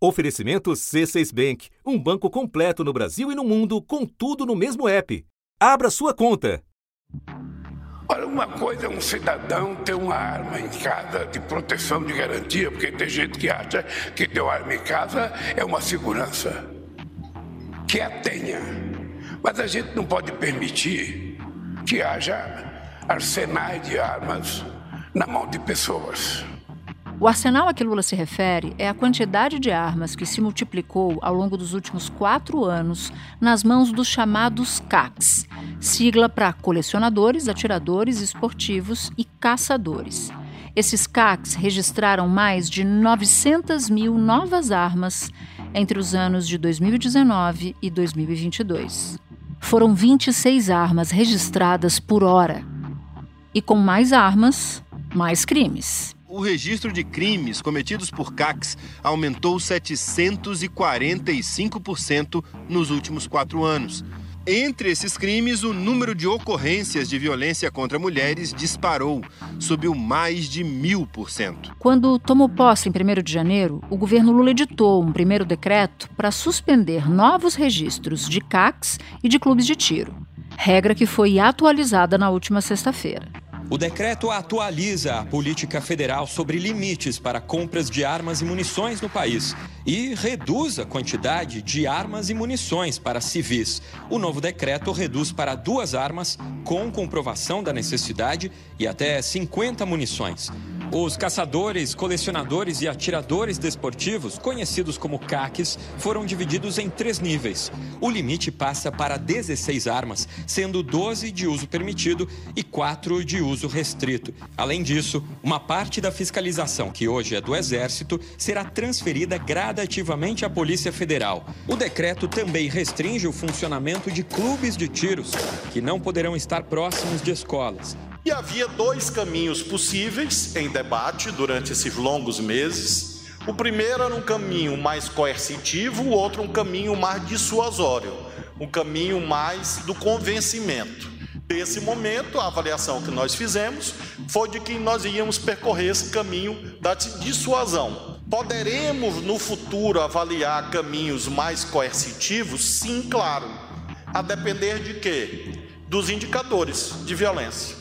Oferecimento C6 Bank, um banco completo no Brasil e no mundo, com tudo no mesmo app. Abra sua conta. Olha, uma coisa é um cidadão ter uma arma em casa de proteção, de garantia, porque tem gente que acha que ter uma arma em casa é uma segurança. Que a tenha. Mas a gente não pode permitir que haja arsenais de armas na mão de pessoas. O arsenal a que Lula se refere é a quantidade de armas que se multiplicou ao longo dos últimos quatro anos nas mãos dos chamados CACs, sigla para colecionadores, atiradores esportivos e caçadores. Esses CACs registraram mais de 900 mil novas armas entre os anos de 2019 e 2022. Foram 26 armas registradas por hora. E com mais armas, mais crimes o registro de crimes cometidos por CACs aumentou 745% nos últimos quatro anos. Entre esses crimes, o número de ocorrências de violência contra mulheres disparou, subiu mais de mil por cento. Quando tomou posse em 1 de janeiro, o governo Lula editou um primeiro decreto para suspender novos registros de CACs e de clubes de tiro, regra que foi atualizada na última sexta-feira. O decreto atualiza a política federal sobre limites para compras de armas e munições no país e reduz a quantidade de armas e munições para civis. O novo decreto reduz para duas armas com comprovação da necessidade e até 50 munições. Os caçadores, colecionadores e atiradores desportivos, conhecidos como CACs, foram divididos em três níveis. O limite passa para 16 armas, sendo 12 de uso permitido e 4 de uso restrito. Além disso, uma parte da fiscalização, que hoje é do Exército, será transferida gradativamente à Polícia Federal. O decreto também restringe o funcionamento de clubes de tiros, que não poderão estar próximos de escolas. E havia dois caminhos possíveis em debate durante esses longos meses. O primeiro era um caminho mais coercitivo, o outro um caminho mais dissuasório, um caminho mais do convencimento. Nesse momento, a avaliação que nós fizemos foi de que nós íamos percorrer esse caminho da dissuasão. Poderemos no futuro avaliar caminhos mais coercitivos? Sim, claro. A depender de quê? Dos indicadores de violência.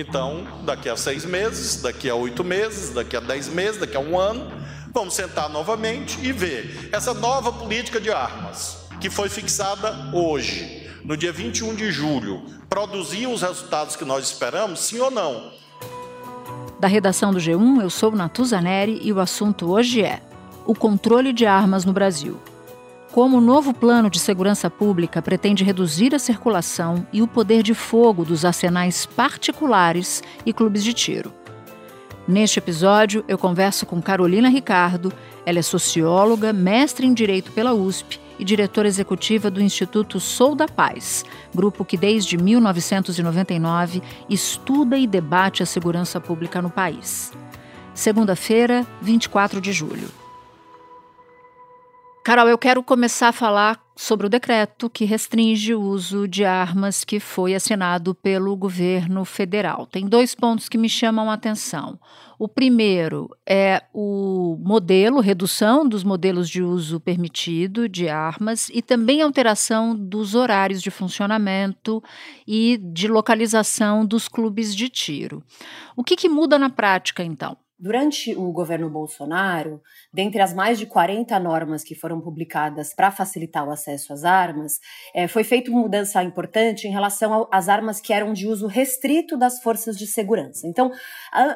Então, daqui a seis meses, daqui a oito meses, daqui a dez meses, daqui a um ano, vamos sentar novamente e ver essa nova política de armas que foi fixada hoje, no dia 21 de julho, produziu os resultados que nós esperamos, sim ou não? Da redação do G1, eu sou Natuza Neri e o assunto hoje é o controle de armas no Brasil como o novo plano de segurança pública pretende reduzir a circulação e o poder de fogo dos arsenais particulares e clubes de tiro. Neste episódio, eu converso com Carolina Ricardo. Ela é socióloga, mestre em Direito pela USP e diretora executiva do Instituto Sou da Paz, grupo que desde 1999 estuda e debate a segurança pública no país. Segunda-feira, 24 de julho. Carol, eu quero começar a falar sobre o decreto que restringe o uso de armas que foi assinado pelo governo federal. Tem dois pontos que me chamam a atenção. O primeiro é o modelo, redução dos modelos de uso permitido de armas e também alteração dos horários de funcionamento e de localização dos clubes de tiro. O que, que muda na prática, então? Durante o governo Bolsonaro, dentre as mais de 40 normas que foram publicadas para facilitar o acesso às armas, é, foi feita uma mudança importante em relação às armas que eram de uso restrito das forças de segurança. Então,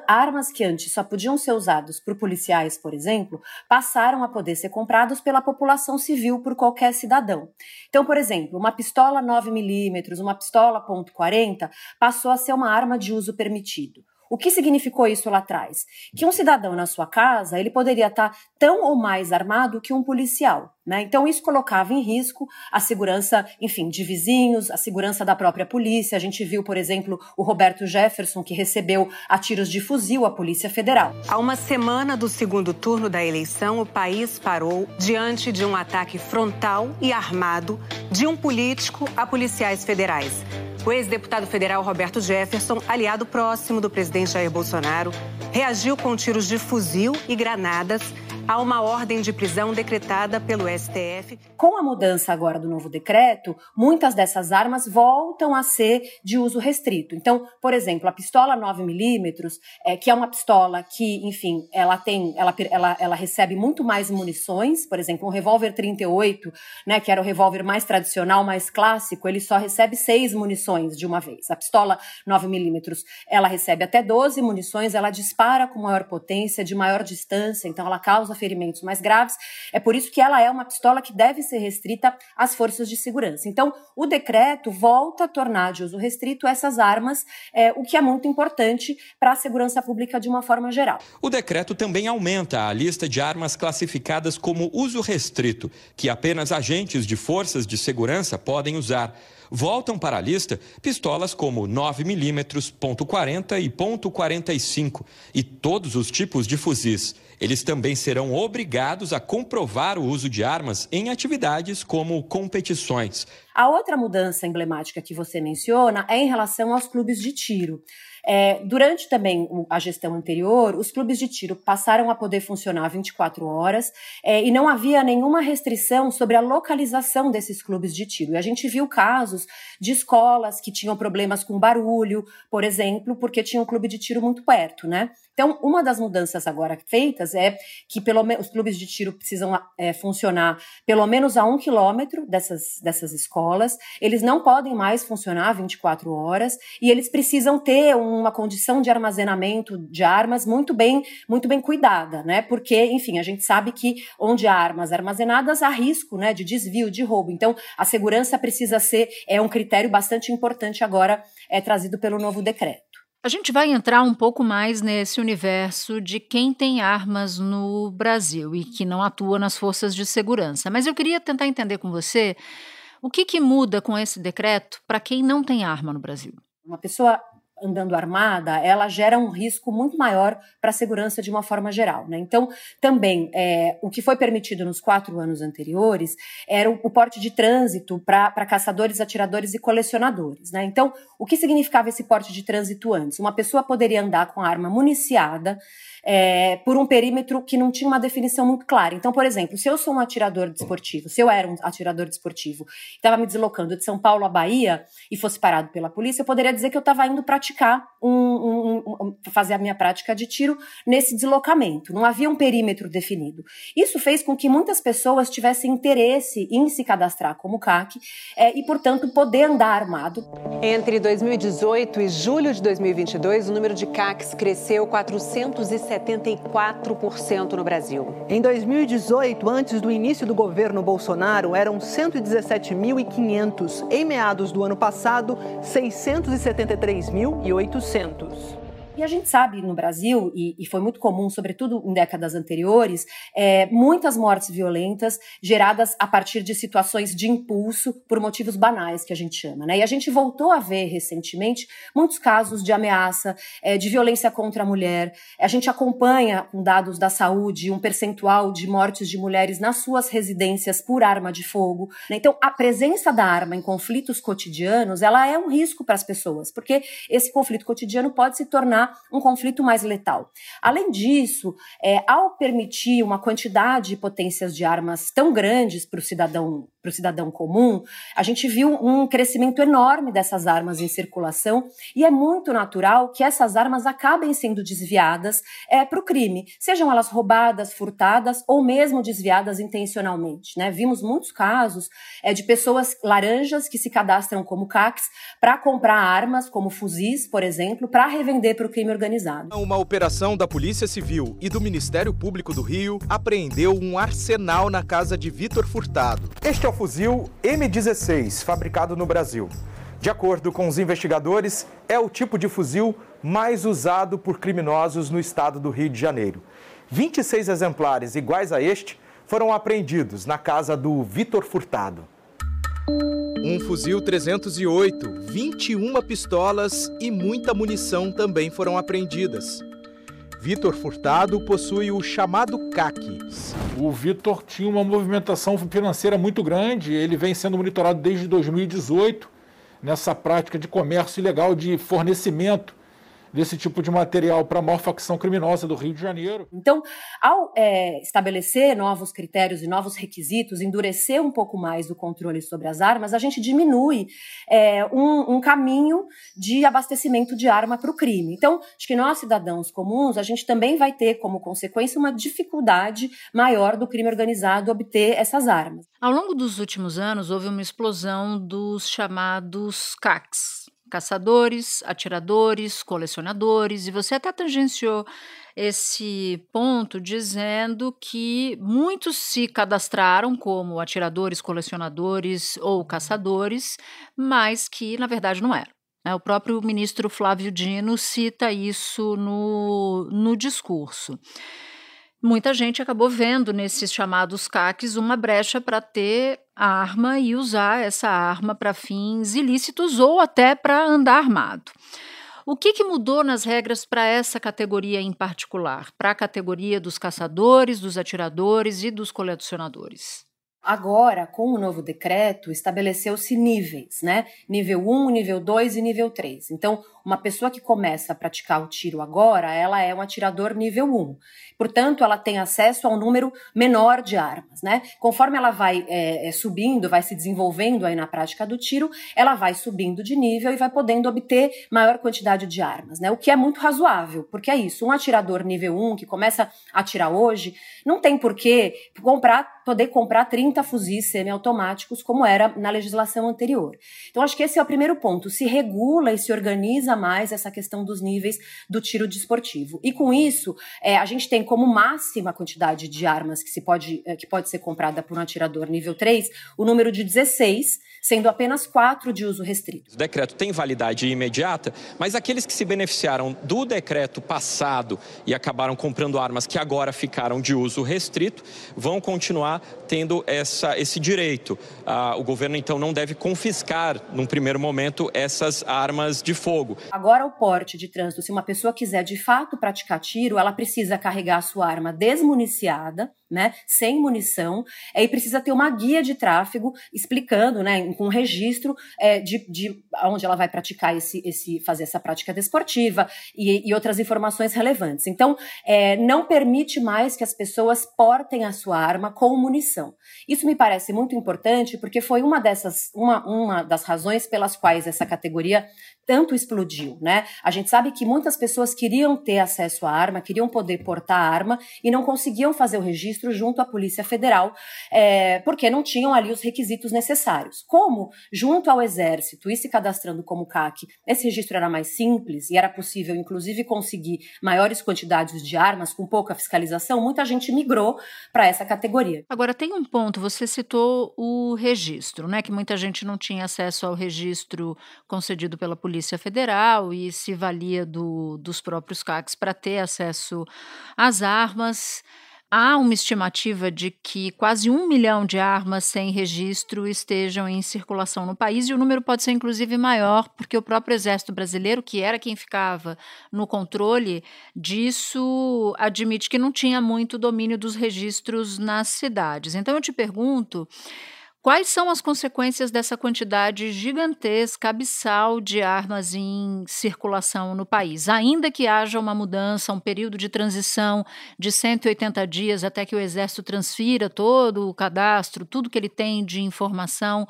armas que antes só podiam ser usadas por policiais, por exemplo, passaram a poder ser comprados pela população civil por qualquer cidadão. Então, por exemplo, uma pistola 9mm, uma pistola .40 passou a ser uma arma de uso permitido. O que significou isso lá atrás? Que um cidadão na sua casa, ele poderia estar tão ou mais armado que um policial. Né? Então, isso colocava em risco a segurança, enfim, de vizinhos, a segurança da própria polícia. A gente viu, por exemplo, o Roberto Jefferson, que recebeu a tiros de fuzil a Polícia Federal. Há uma semana do segundo turno da eleição, o país parou diante de um ataque frontal e armado de um político a policiais federais. O ex-deputado federal Roberto Jefferson, aliado próximo do presidente Jair Bolsonaro, reagiu com tiros de fuzil e granadas Há uma ordem de prisão decretada pelo STF. Com a mudança agora do novo decreto, muitas dessas armas voltam a ser de uso restrito. Então, por exemplo, a pistola 9mm, é, que é uma pistola que, enfim, ela tem, ela, ela, ela recebe muito mais munições, por exemplo, um revólver 38, né, que era o revólver mais tradicional, mais clássico, ele só recebe seis munições de uma vez. A pistola 9mm, ela recebe até 12 munições, ela dispara com maior potência, de maior distância, então ela causa ferimentos mais graves. É por isso que ela é uma pistola que deve ser restrita às forças de segurança. Então, o decreto volta a tornar de uso restrito essas armas, é, o que é muito importante para a segurança pública de uma forma geral. O decreto também aumenta a lista de armas classificadas como uso restrito, que apenas agentes de forças de segurança podem usar. Voltam para a lista pistolas como 9mm, .40 e .45 e todos os tipos de fuzis. Eles também serão obrigados a comprovar o uso de armas em atividades como competições. A outra mudança emblemática que você menciona é em relação aos clubes de tiro. É, durante também a gestão anterior, os clubes de tiro passaram a poder funcionar 24 horas é, e não havia nenhuma restrição sobre a localização desses clubes de tiro. E a gente viu casos de escolas que tinham problemas com barulho, por exemplo, porque tinha um clube de tiro muito perto, né? Então, uma das mudanças agora feitas é que pelo os clubes de tiro precisam é, funcionar pelo menos a um quilômetro dessas, dessas escolas. Eles não podem mais funcionar 24 horas e eles precisam ter uma condição de armazenamento de armas muito bem, muito bem cuidada, né? Porque, enfim, a gente sabe que onde há armas armazenadas há risco, né, de desvio, de roubo. Então, a segurança precisa ser é um critério bastante importante agora é trazido pelo novo decreto. A gente vai entrar um pouco mais nesse universo de quem tem armas no Brasil e que não atua nas forças de segurança. Mas eu queria tentar entender com você o que, que muda com esse decreto para quem não tem arma no Brasil. Uma pessoa andando armada, ela gera um risco muito maior para a segurança de uma forma geral. Né? Então, também, é, o que foi permitido nos quatro anos anteriores era o, o porte de trânsito para caçadores, atiradores e colecionadores. Né? Então, o que significava esse porte de trânsito antes? Uma pessoa poderia andar com a arma municiada, é, por um perímetro que não tinha uma definição muito clara. Então, por exemplo, se eu sou um atirador desportivo, se eu era um atirador desportivo, estava me deslocando de São Paulo à Bahia e fosse parado pela polícia, eu poderia dizer que eu estava indo praticar um, um, um, fazer a minha prática de tiro nesse deslocamento. Não havia um perímetro definido. Isso fez com que muitas pessoas tivessem interesse em se cadastrar como CAC é, e, portanto, poder andar armado. Entre 2018 e julho de 2022, o número de CACs cresceu 460 74% no Brasil. Em 2018, antes do início do governo Bolsonaro, eram 117.500. Em meados do ano passado, 673.800. E a gente sabe no Brasil, e, e, foi muito comum, sobretudo em décadas anteriores, é, muitas mortes violentas geradas a partir de situações de impulso por motivos banais, que a gente chama. Né? E a gente voltou a ver recentemente muitos casos de ameaça, é, de violência contra a mulher. A gente acompanha, com dados da saúde, um percentual de mortes de mulheres nas suas residências por arma de fogo. Né? Então, a presença da arma em conflitos cotidianos, ela é um risco para as pessoas, porque esse conflito cotidiano pode se tornar tornar um conflito mais letal. Além disso, é, ao permitir uma quantidade de potências de armas tão grandes para o cidadão para o cidadão comum, a gente viu um crescimento enorme dessas armas em circulação e é muito natural que essas armas acabem sendo desviadas é, para o crime, sejam elas roubadas, furtadas ou mesmo desviadas intencionalmente. Né? Vimos muitos casos é, de pessoas laranjas que se cadastram como CACs para comprar armas, como fuzis, por exemplo, para revender para o crime organizado. Uma operação da Polícia Civil e do Ministério Público do Rio apreendeu um arsenal na casa de Vitor Furtado. Este é fuzil M16, fabricado no Brasil. De acordo com os investigadores, é o tipo de fuzil mais usado por criminosos no estado do Rio de Janeiro. 26 exemplares iguais a este foram apreendidos na casa do Vitor Furtado. Um fuzil 308, 21 pistolas e muita munição também foram apreendidas. Vitor Furtado possui o chamado CAC. O Vitor tinha uma movimentação financeira muito grande, ele vem sendo monitorado desde 2018 nessa prática de comércio ilegal de fornecimento desse tipo de material para a maior facção criminosa do Rio de Janeiro. Então, ao é, estabelecer novos critérios e novos requisitos, endurecer um pouco mais o controle sobre as armas, a gente diminui é, um, um, caminho de abastecimento de arma para o crime. Então, acho que nós, cidadãos comuns, a gente também vai ter como consequência uma dificuldade maior do crime organizado obter essas armas. Ao longo dos últimos anos, houve uma explosão dos chamados CACs, caçadores, atiradores, colecionadores, e você até tangenciou esse ponto dizendo que muitos se cadastraram como atiradores, colecionadores ou caçadores, mas que na verdade não eram. Né? O próprio ministro Flávio Dino cita isso no, no discurso muita gente acabou vendo nesses chamados CACs uma brecha para ter arma e usar essa arma para fins ilícitos ou até para andar armado. O que, que mudou nas regras para essa categoria em particular, para a categoria dos caçadores, dos atiradores e dos colecionadores? Agora, com o novo decreto, estabeleceu-se níveis, né? Nível 1, nível 2 e nível 3. Então, uma pessoa que começa a praticar o tiro agora, ela é um atirador nível 1. Portanto, ela tem acesso a um número menor de armas, né? Conforme ela vai é, é, subindo, vai se desenvolvendo aí na prática do tiro, ela vai subindo de nível e vai podendo obter maior quantidade de armas, né? O que é muito razoável, porque é isso. Um atirador nível 1 que começa a atirar hoje, não tem por que comprar, poder comprar 30 fuzis semiautomáticos, como era na legislação anterior. Então, acho que esse é o primeiro ponto. Se regula e se organiza mais essa questão dos níveis do tiro desportivo. E com isso, é, a gente tem como máxima quantidade de armas que, se pode, é, que pode ser comprada por um atirador nível 3 o número de 16, sendo apenas quatro de uso restrito. O decreto tem validade imediata, mas aqueles que se beneficiaram do decreto passado e acabaram comprando armas que agora ficaram de uso restrito vão continuar tendo essa, esse direito. Ah, o governo, então, não deve confiscar, num primeiro momento, essas armas de fogo. Agora, o porte de trânsito, se uma pessoa quiser de fato praticar tiro, ela precisa carregar a sua arma desmuniciada, né, sem munição, e precisa ter uma guia de tráfego explicando, né, com registro é, de, de onde ela vai praticar esse, esse fazer essa prática desportiva e, e outras informações relevantes. Então, é, não permite mais que as pessoas portem a sua arma com munição. Isso me parece muito importante porque foi uma dessas, uma, uma das razões pelas quais essa categoria tanto explodiu, né? A gente sabe que muitas pessoas queriam ter acesso à arma, queriam poder portar a arma e não conseguiam fazer o registro junto à Polícia Federal, é, porque não tinham ali os requisitos necessários. Como, junto ao Exército e se cadastrando como CAC, esse registro era mais simples e era possível, inclusive, conseguir maiores quantidades de armas com pouca fiscalização, muita gente migrou para essa categoria. Agora, tem um ponto, você citou o registro, né? Que muita gente não tinha acesso ao registro concedido pela Polícia Polícia Federal e se valia do, dos próprios CACs para ter acesso às armas. Há uma estimativa de que quase um milhão de armas sem registro estejam em circulação no país, e o número pode ser inclusive maior, porque o próprio Exército Brasileiro, que era quem ficava no controle disso, admite que não tinha muito domínio dos registros nas cidades. Então eu te pergunto. Quais são as consequências dessa quantidade gigantesca, abissal de armas em circulação no país? Ainda que haja uma mudança, um período de transição de 180 dias até que o Exército transfira todo o cadastro, tudo que ele tem de informação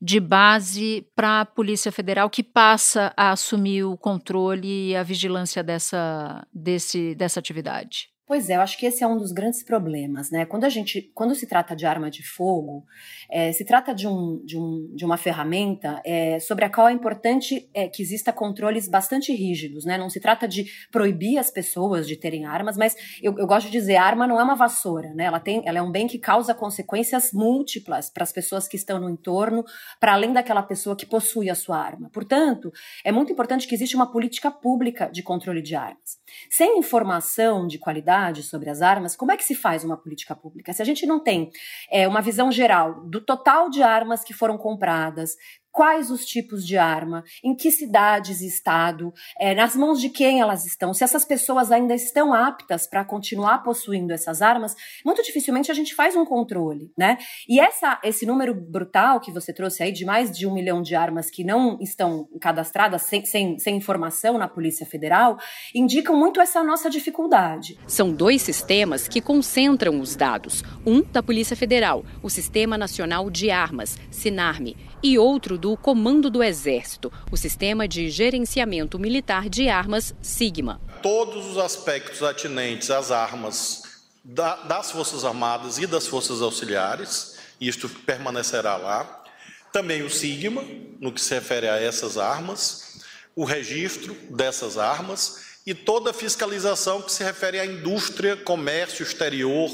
de base para a Polícia Federal, que passa a assumir o controle e a vigilância dessa, desse, dessa atividade? Pois é, eu acho que esse é um dos grandes problemas, né? Quando a gente, quando se trata de arma de fogo, é, se trata de, um, de, um, de uma ferramenta é, sobre a qual é importante é, que exista controles bastante rígidos, né? Não se trata de proibir as pessoas de terem armas, mas eu, eu gosto de dizer, arma não é uma vassoura, né? Ela tem, ela é um bem que causa consequências múltiplas para as pessoas que estão no entorno, para além daquela pessoa que possui a sua arma. Portanto, é muito importante que exista uma política pública de controle de armas. Sem informação de qualidade sobre as armas, como é que se faz uma política pública? Se a gente não tem é, uma visão geral do total de armas que foram compradas, quais os tipos de arma, em que cidades e estado, é, nas mãos de quem elas estão, se essas pessoas ainda estão aptas para continuar possuindo essas armas, muito dificilmente a gente faz um controle, né? E essa, esse número brutal que você trouxe aí de mais de um milhão de armas que não estão cadastradas sem, sem, sem informação na Polícia Federal, indicam muito essa nossa dificuldade. São dois sistemas que concentram os dados. Um da Polícia Federal, o Sistema Nacional de Armas, SINARME, e outro do Comando do Exército, o Sistema de Gerenciamento Militar de Armas, SIGMA. Todos os aspectos atinentes às armas da, das Forças Armadas e das Forças Auxiliares, isto permanecerá lá. Também o SIGMA, no que se refere a essas armas, o registro dessas armas e toda a fiscalização que se refere à indústria, comércio exterior,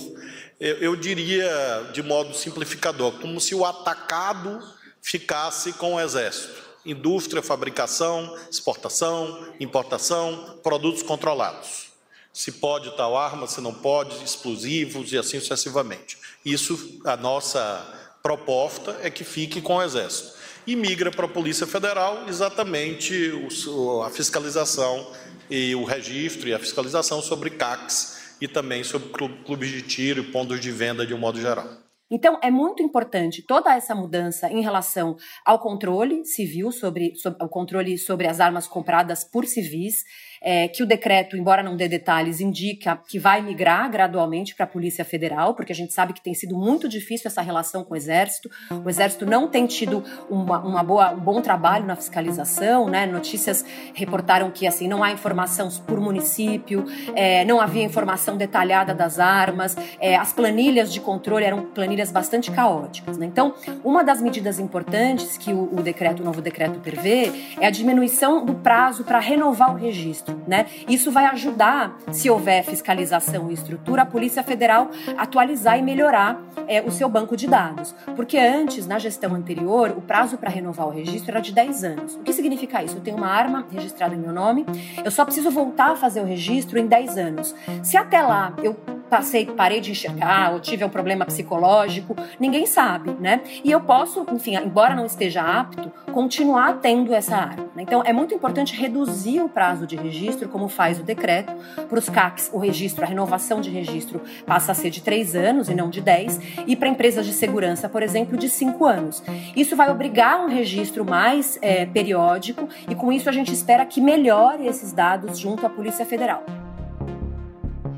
eu diria de modo simplificador, como se o atacado ficasse com o Exército. Indústria, fabricação, exportação, importação, produtos controlados. Se pode tal arma, se não pode, explosivos e assim sucessivamente. Isso, a nossa proposta é que fique com o Exército. E migra para a Polícia Federal exatamente a fiscalização e o registro e a fiscalização sobre CACs e também sobre clubes de tiro e pontos de venda de um modo geral. Então, é muito importante toda essa mudança em relação ao controle civil, sobre, sobre o controle sobre as armas compradas por civis, é, que o decreto, embora não dê detalhes, indica que vai migrar gradualmente para a Polícia Federal, porque a gente sabe que tem sido muito difícil essa relação com o Exército. O Exército não tem tido uma, uma boa, um bom trabalho na fiscalização, né? Notícias reportaram que assim não há informação por município, é, não havia informação detalhada das armas, é, as planilhas de controle eram planilhas bastante caóticas. Né? Então, uma das medidas importantes que o, o decreto, o novo decreto prevê, é a diminuição do prazo para renovar o registro né? Isso vai ajudar, se houver fiscalização e estrutura, a Polícia Federal atualizar e melhorar é, o seu banco de dados. Porque antes, na gestão anterior, o prazo para renovar o registro era de 10 anos. O que significa isso? Eu tenho uma arma registrada em meu nome, eu só preciso voltar a fazer o registro em 10 anos. Se até lá eu passei, parei de enxergar ou tive um problema psicológico, ninguém sabe, né? E eu posso, enfim, embora não esteja apto, continuar tendo essa arma. Né? Então, é muito importante reduzir o prazo de registro, como faz o decreto. Para os CACs, o registro, a renovação de registro passa a ser de três anos e não de dez, e para empresas de segurança, por exemplo, de cinco anos. Isso vai obrigar um registro mais é, periódico e, com isso, a gente espera que melhore esses dados junto à Polícia Federal.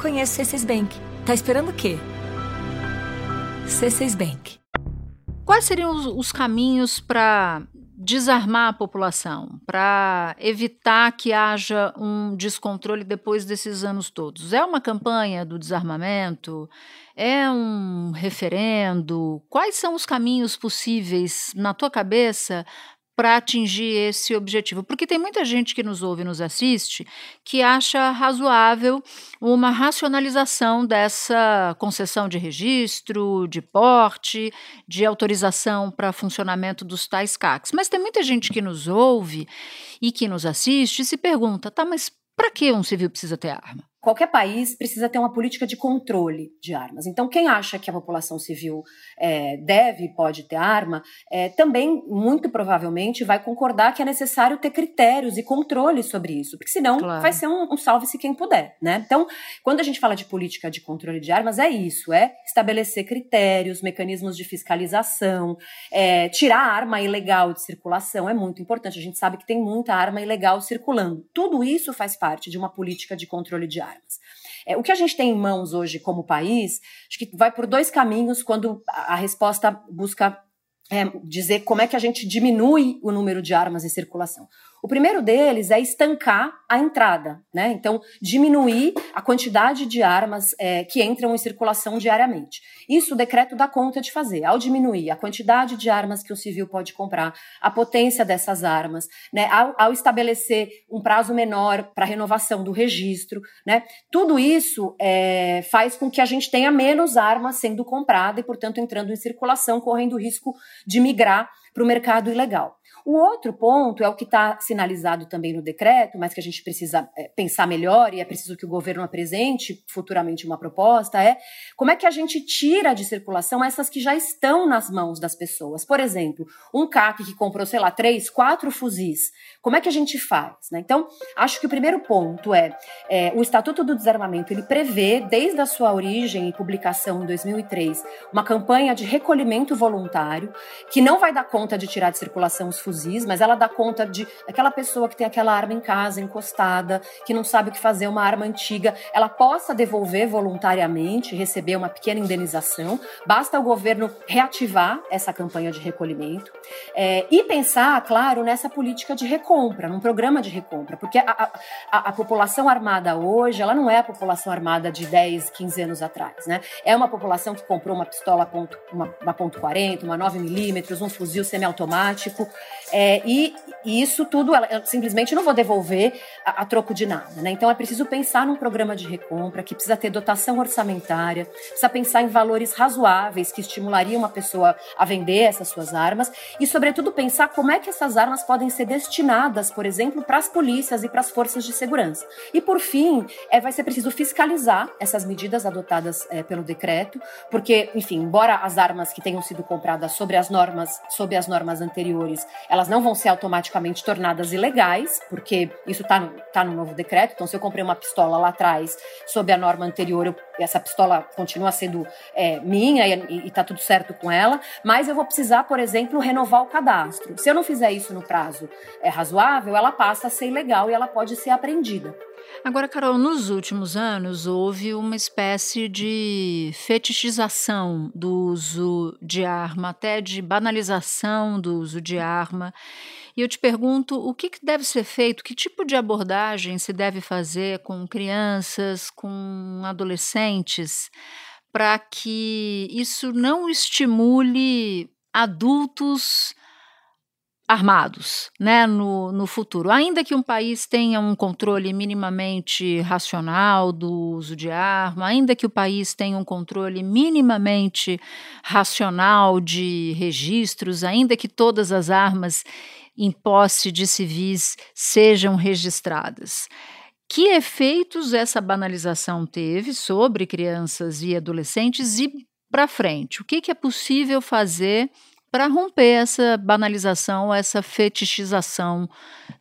Conheça C6 Bank. Tá esperando o quê? C6 Bank. Quais seriam os, os caminhos para desarmar a população, para evitar que haja um descontrole depois desses anos todos? É uma campanha do desarmamento? É um referendo? Quais são os caminhos possíveis na tua cabeça para atingir esse objetivo? Porque tem muita gente que nos ouve e nos assiste que acha razoável uma racionalização dessa concessão de registro, de porte, de autorização para funcionamento dos tais CACs. Mas tem muita gente que nos ouve e que nos assiste e se pergunta: tá, mas para que um civil precisa ter arma? Qualquer país precisa ter uma política de controle de armas. Então, quem acha que a população civil é, deve e pode ter arma, é, também, muito provavelmente, vai concordar que é necessário ter critérios e controle sobre isso, porque senão claro. vai ser um, um salve-se quem puder, né? Então, quando a gente fala de política de controle de armas, é isso, é estabelecer critérios, mecanismos de fiscalização, é, tirar a arma ilegal de circulação, é muito importante. A gente sabe que tem muita arma ilegal circulando. Tudo isso faz parte de uma política de controle de armas armas. É, o que a gente tem em mãos hoje como país, acho que vai por dois caminhos quando a, resposta busca é, dizer como é que a gente diminui o número de armas em circulação. O primeiro deles é estancar a entrada, né? Então, diminuir a quantidade de armas é, que entram em circulação diariamente. Isso o decreto dá conta de fazer. Ao diminuir a quantidade de armas que o civil pode comprar, a potência dessas armas, né? Ao, ao estabelecer um prazo menor para renovação do registro, né? Tudo isso é, faz com que a gente tenha menos armas sendo comprada e, portanto, entrando em circulação, correndo o risco de migrar para o mercado ilegal. O outro ponto é o que está sinalizado também no decreto, mas que a gente precisa é, pensar melhor e é preciso que o governo apresente futuramente uma proposta, é como é que a gente tira de circulação essas que já estão nas mãos das pessoas. Por exemplo, um CAC que comprou, sei lá, três, quatro fuzis. Como é que a gente faz? Né? Então, acho que o primeiro ponto é, é o Estatuto do Desarmamento, ele prevê, desde a sua origem e publicação em 2003, uma campanha de recolhimento voluntário que não vai dar conta de tirar de circulação os fuzis mas ela dá conta de aquela pessoa que tem aquela arma em casa, encostada, que não sabe o que fazer, uma arma antiga, ela possa devolver voluntariamente, receber uma pequena indenização. Basta o governo reativar essa campanha de recolhimento é, e pensar, claro, nessa política de recompra, num programa de recompra, porque a, a, a, população armada hoje, ela não é a população armada de 10, 15 anos atrás, né? É uma população que comprou uma pistola ponto, uma, uma ponto .40, uma 9 milímetros, um fuzil semiautomático, é, e, isso tudo, ela, eu simplesmente não vou devolver a, a, troco de nada. Né? Então é preciso pensar num programa de recompra que precisa ter dotação orçamentária, precisa pensar em valores razoáveis que estimulariam uma pessoa a vender essas suas armas e, sobretudo, pensar como é que essas armas podem ser destinadas, por exemplo, para as polícias e para as forças de segurança. E, por fim, é, vai ser preciso fiscalizar essas medidas adotadas é, pelo decreto, porque, enfim, embora as armas que tenham sido compradas sobre as normas, sob as normas anteriores, elas não vão ser automaticamente tornadas ilegais, porque isso está no, tá no novo decreto. Então, se eu comprei uma pistola lá atrás, sob a norma anterior, eu, essa pistola continua sendo é, minha e está tudo certo com ela, mas eu vou precisar, por exemplo, renovar o cadastro. Se eu não fizer isso no prazo é, razoável, ela passa a ser ilegal e ela pode ser apreendida. Agora, Carol, nos últimos anos houve uma espécie de fetichização do uso de arma, até de banalização do uso de arma. E eu te pergunto o que deve ser feito, que tipo de abordagem se deve fazer com crianças, com adolescentes, para que isso não estimule adultos armados né, no, no futuro. Ainda que um país tenha um controle minimamente racional do uso de arma, ainda que o país tenha um controle minimamente racional de registros, ainda que todas as armas em posse de civis sejam registradas. Que efeitos essa banalização teve sobre crianças e adolescentes e para frente? O que, que é possível fazer? Para romper essa banalização, essa fetichização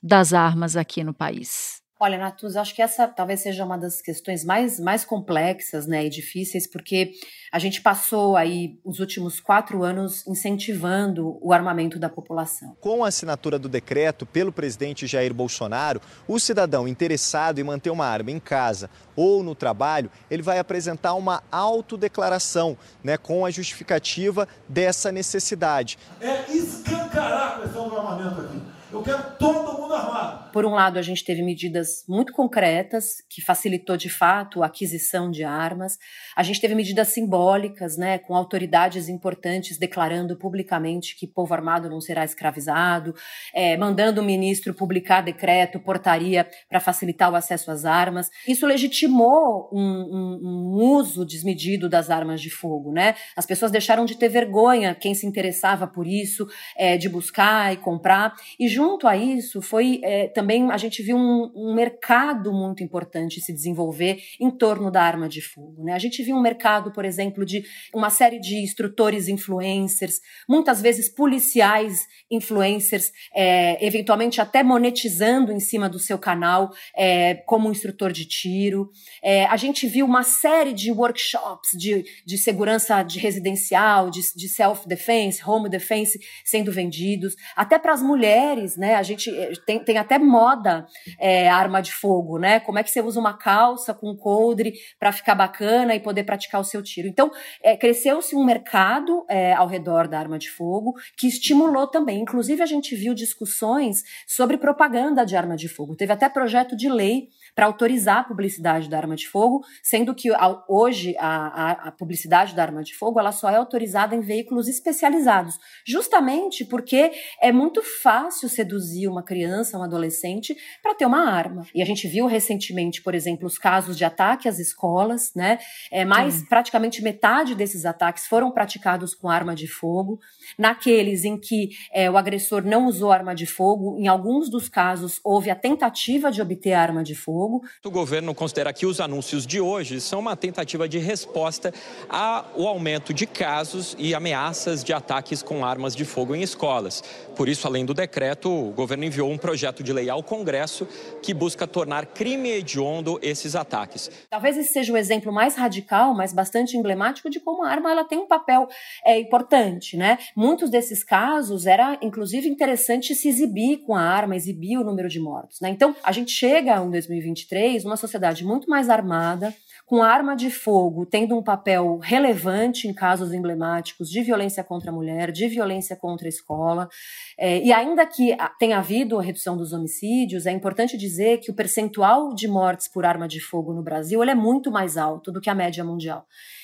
das armas aqui no país? Olha, Natuz, acho que essa talvez seja uma das questões mais, mais complexas né, e difíceis, porque a gente passou aí os últimos quatro anos incentivando o armamento da população. Com a assinatura do decreto pelo presidente Jair Bolsonaro, o cidadão interessado em manter uma arma em casa ou no trabalho, ele vai apresentar uma autodeclaração né, com a justificativa dessa necessidade. É escancarar a questão do armamento aqui. Eu quero todo mundo armado. Por um lado, a gente teve medidas muito concretas que facilitou de fato a aquisição de armas. A gente teve medidas simbólicas, né, com autoridades importantes declarando publicamente que povo armado não será escravizado, é, mandando o ministro publicar decreto, portaria para facilitar o acesso às armas. Isso legitimou um, um, um uso desmedido das armas de fogo, né? As pessoas deixaram de ter vergonha, quem se interessava por isso, é, de buscar e comprar. E junto a isso, foi é, também a gente viu um, um, mercado muito importante se desenvolver em torno da arma de fogo. Né? A gente viu um mercado, por exemplo, de uma série de instrutores influencers, muitas vezes policiais influencers, é, eventualmente até monetizando em cima do seu canal é, como instrutor de tiro. É, a gente viu uma série de workshops de, de segurança de residencial, de, de self-defense, home defense sendo vendidos, até para as mulheres né? A gente eh, tem, tem até moda é, arma de fogo, né? Como é que você usa uma calça com coldre para ficar bacana e poder praticar o seu tiro. Então, é, cresceu-se um mercado é, ao redor da arma de fogo que estimulou também. Inclusive, a gente viu discussões sobre propaganda de arma de fogo. Teve até projeto de lei para autorizar a publicidade da arma de fogo, sendo que hoje a, a, a, publicidade da arma de fogo ela só é autorizada em veículos especializados, justamente porque é muito fácil seduzir uma criança, um adolescente, para ter uma arma. E a gente viu recentemente, por exemplo, os casos de ataque às escolas, né? É, mais Sim. praticamente metade desses ataques foram praticados com arma de fogo. Naqueles em que é, o agressor não usou arma de fogo, em alguns dos casos houve a tentativa de obter arma de fogo fogo. O governo considera que os anúncios de hoje são uma tentativa de resposta ao aumento de casos e ameaças de ataques com armas de fogo em escolas. Por isso, além do decreto, o governo enviou um projeto de lei ao Congresso que busca tornar crime hediondo esses ataques. Talvez esse seja o exemplo mais radical, mas bastante emblemático de como a arma ela tem um papel é, importante, né? Muitos desses casos era, inclusive, interessante se exibir com a arma, exibir o número de mortos, né? Então, a gente chega em 2020 2023 uma sociedade muito mais armada, com arma de fogo tendo um papel relevante em casos emblemáticos de violência contra a mulher, de violência contra a escola. É, e ainda que tenha havido a redução dos homicídios, é importante dizer que o percentual de mortes por arma de fogo no Brasil é muito mais alto do que a média mundial.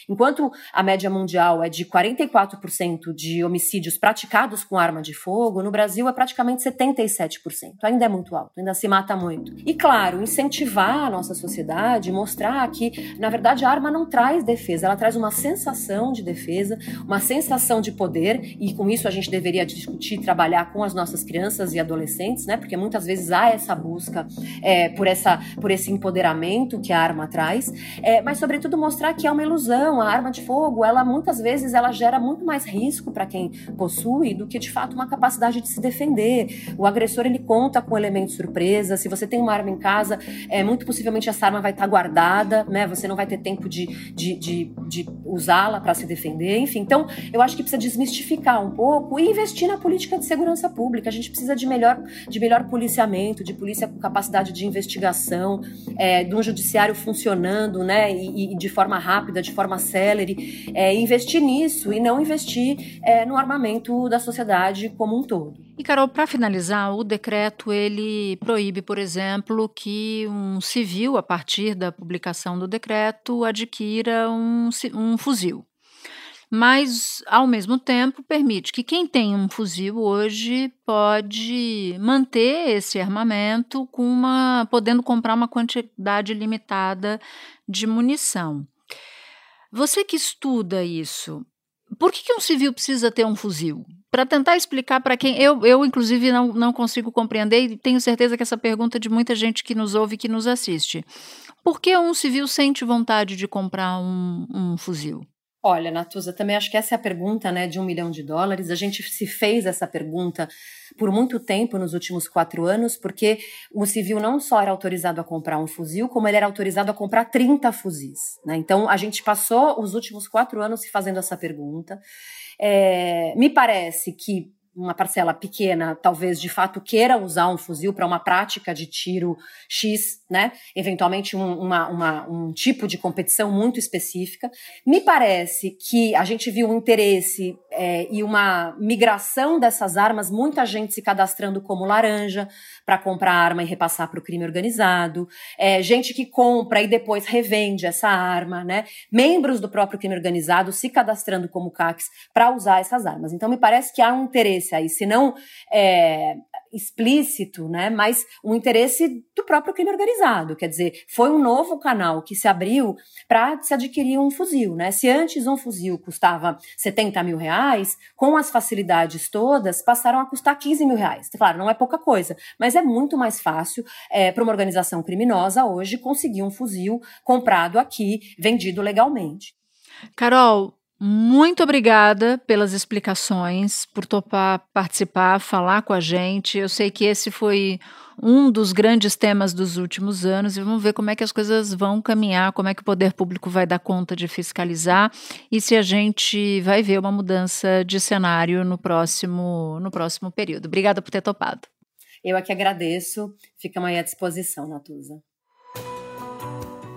Enquanto a média mundial é de 44% de homicídios praticados com arma de fogo, no Brasil é praticamente 77%. Ainda é muito alto, ainda se mata muito. E claro, incentivar a nossa sociedade, mostrar que, na verdade, a arma não traz defesa, ela traz uma sensação de defesa, uma sensação de poder, e com isso a gente deveria discutir, trabalhar com as nossas crianças e adolescentes, né? Porque muitas vezes há essa busca é, por, essa, por esse empoderamento que a arma traz, é, mas sobretudo mostrar que é uma ilusão a arma de fogo, ela muitas vezes ela gera muito mais risco para quem possui do que de fato uma capacidade de se defender. O agressor ele conta com elementos surpresa. Se você tem uma arma em casa, é muito possivelmente essa arma vai estar tá guardada, né? Você não vai ter tempo de, de, de, de usá-la para se defender. Enfim, então eu acho que precisa desmistificar um pouco e investir na política de segurança pública. A gente precisa de melhor, de melhor policiamento, de polícia com capacidade de investigação, é, de um judiciário funcionando, né? E, e de forma rápida, de forma Celery, é, investir nisso e não investir é, no armamento da sociedade como um todo. E Carol, para finalizar, o decreto ele proíbe, por exemplo, que um civil, a partir da publicação do decreto, adquira um, um fuzil mas ao mesmo tempo permite que quem tem um fuzil hoje pode manter esse armamento com uma podendo comprar uma quantidade limitada de munição. Você que estuda isso, por que, que um civil precisa ter um fuzil? Para tentar explicar para quem. Eu, eu inclusive, não, não consigo compreender e tenho certeza que essa pergunta é de muita gente que nos ouve e que nos assiste. Por que um civil sente vontade de comprar um, um fuzil? Olha, Natuza, também acho que essa é a pergunta né, de um milhão de dólares. A gente se fez essa pergunta por muito tempo nos últimos quatro anos, porque o civil não só era autorizado a comprar um fuzil, como ele era autorizado a comprar 30 fuzis. Né? Então, a gente passou os últimos quatro anos se fazendo essa pergunta. É, me parece que uma parcela pequena, talvez de fato queira usar um fuzil para uma prática de tiro X, né? Eventualmente um, uma, uma, um tipo de competição muito específica. Me parece que a gente viu um interesse é, e uma migração dessas armas, muita gente se cadastrando como laranja para comprar arma e repassar para o crime organizado, é, gente que compra e depois revende essa arma, né? Membros do próprio crime organizado se cadastrando como CACs para usar essas armas. Então me parece que há um interesse interesse aí, se não é, explícito, né, mas um interesse do próprio crime organizado. Quer dizer, foi um novo canal que se abriu para se adquirir um fuzil. Né? Se antes um fuzil custava 70 mil reais, com as facilidades todas, passaram a custar 15 mil reais. Claro, não é pouca coisa, mas é muito mais fácil é, para uma organização criminosa hoje conseguir um fuzil comprado aqui, vendido legalmente. Carol, muito obrigada pelas explicações, por topar participar, falar com a gente. Eu sei que esse foi um dos grandes temas dos últimos anos e vamos ver como é que as coisas vão caminhar, como é que o poder público vai dar conta de fiscalizar e se a gente vai ver uma mudança de cenário no próximo, no próximo período. Obrigada por ter topado. Eu aqui agradeço. Ficamos aí à disposição, Natuza.